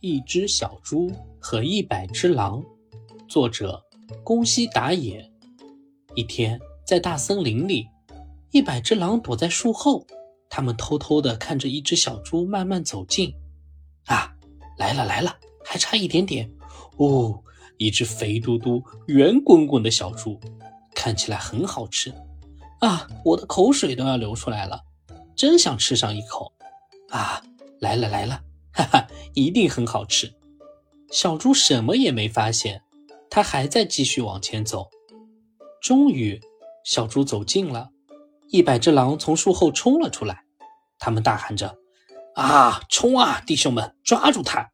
一只小猪和一百只狼，作者宫西达也。一天，在大森林里，一百只狼躲在树后，他们偷偷地看着一只小猪慢慢走近。啊，来了来了，还差一点点。哦，一只肥嘟嘟、圆滚滚的小猪，看起来很好吃。啊，我的口水都要流出来了，真想吃上一口。啊，来了来了。哈哈，一定很好吃。小猪什么也没发现，它还在继续往前走。终于，小猪走近了，一百只狼从树后冲了出来，他们大喊着：“啊，冲啊，弟兄们，抓住它！”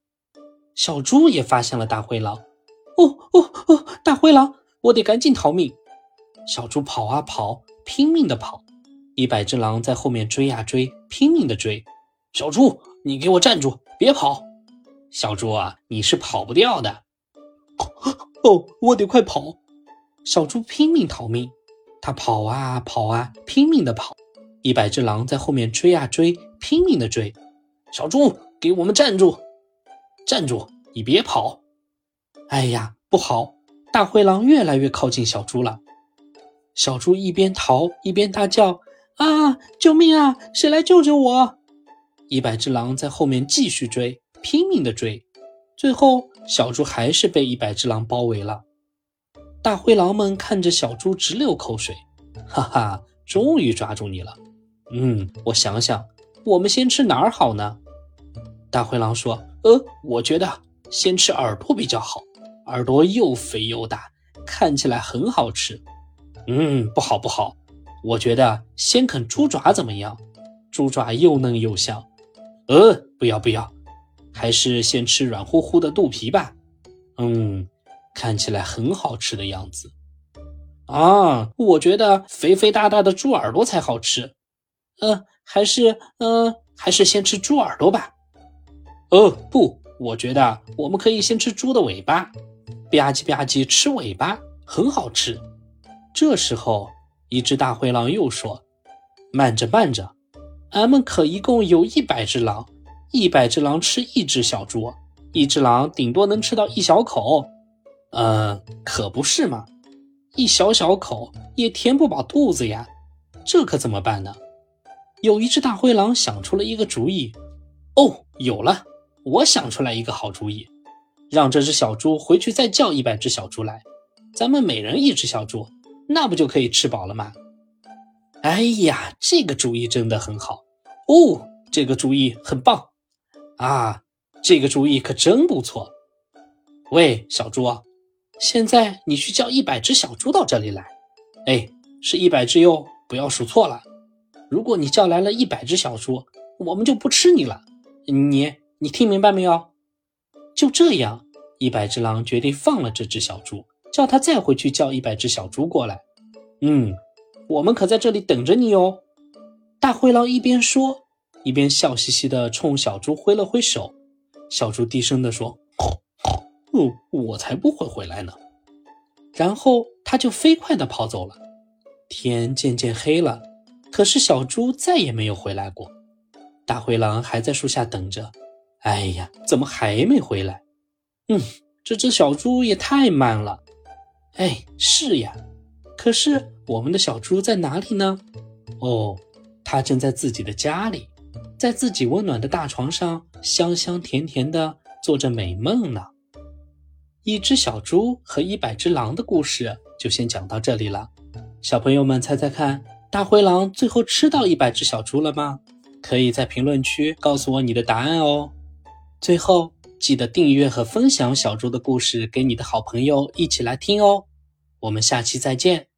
小猪也发现了大灰狼。哦哦哦，大灰狼，我得赶紧逃命！小猪跑啊跑，拼命的跑，一百只狼在后面追啊追，拼命的追。小猪，你给我站住！别跑，小猪啊，你是跑不掉的。哦，我得快跑！小猪拼命逃命，它跑啊跑啊，拼命的跑。一百只狼在后面追啊追，拼命的追。小猪，给我们站住！站住！你别跑！哎呀，不好！大灰狼越来越靠近小猪了。小猪一边逃一边大叫：“啊，救命啊！谁来救救我！”一百只狼在后面继续追，拼命的追，最后小猪还是被一百只狼包围了。大灰狼们看着小猪直流口水，哈哈，终于抓住你了。嗯，我想想，我们先吃哪儿好呢？大灰狼说：“呃，我觉得先吃耳朵比较好，耳朵又肥又大，看起来很好吃。”嗯，不好不好，我觉得先啃猪爪怎么样？猪爪又嫩又香。呃，不要不要，还是先吃软乎乎的肚皮吧。嗯，看起来很好吃的样子。啊，我觉得肥肥大大的猪耳朵才好吃。呃，还是呃，还是先吃猪耳朵吧。哦，不，我觉得我们可以先吃猪的尾巴。吧唧吧唧，吃尾巴很好吃。这时候，一只大灰狼又说：“慢着，慢着。”俺们可一共有一百只狼，一百只狼吃一只小猪，一只狼顶多能吃到一小口。嗯，可不是嘛，一小小口也填不饱肚子呀，这可怎么办呢？有一只大灰狼想出了一个主意。哦，有了，我想出来一个好主意，让这只小猪回去再叫一百只小猪来，咱们每人一只小猪，那不就可以吃饱了吗？哎呀，这个主意真的很好哦！这个主意很棒啊！这个主意可真不错。喂，小猪，现在你去叫一百只小猪到这里来。哎，是一百只哟，不要数错了。如果你叫来了一百只小猪，我们就不吃你了。你，你听明白没有？就这样，一百只狼决定放了这只小猪，叫他再回去叫一百只小猪过来。嗯。我们可在这里等着你哦！大灰狼一边说，一边笑嘻嘻地冲小猪挥了挥手。小猪低声地说：“哦，我才不会回来呢。”然后他就飞快地跑走了。天渐渐黑了，可是小猪再也没有回来过。大灰狼还在树下等着。哎呀，怎么还没回来？嗯，这只小猪也太慢了。哎，是呀。可是我们的小猪在哪里呢？哦，它正在自己的家里，在自己温暖的大床上，香香甜甜的做着美梦呢。一只小猪和一百只狼的故事就先讲到这里了。小朋友们猜猜看，大灰狼最后吃到一百只小猪了吗？可以在评论区告诉我你的答案哦。最后记得订阅和分享小猪的故事给你的好朋友一起来听哦。我们下期再见。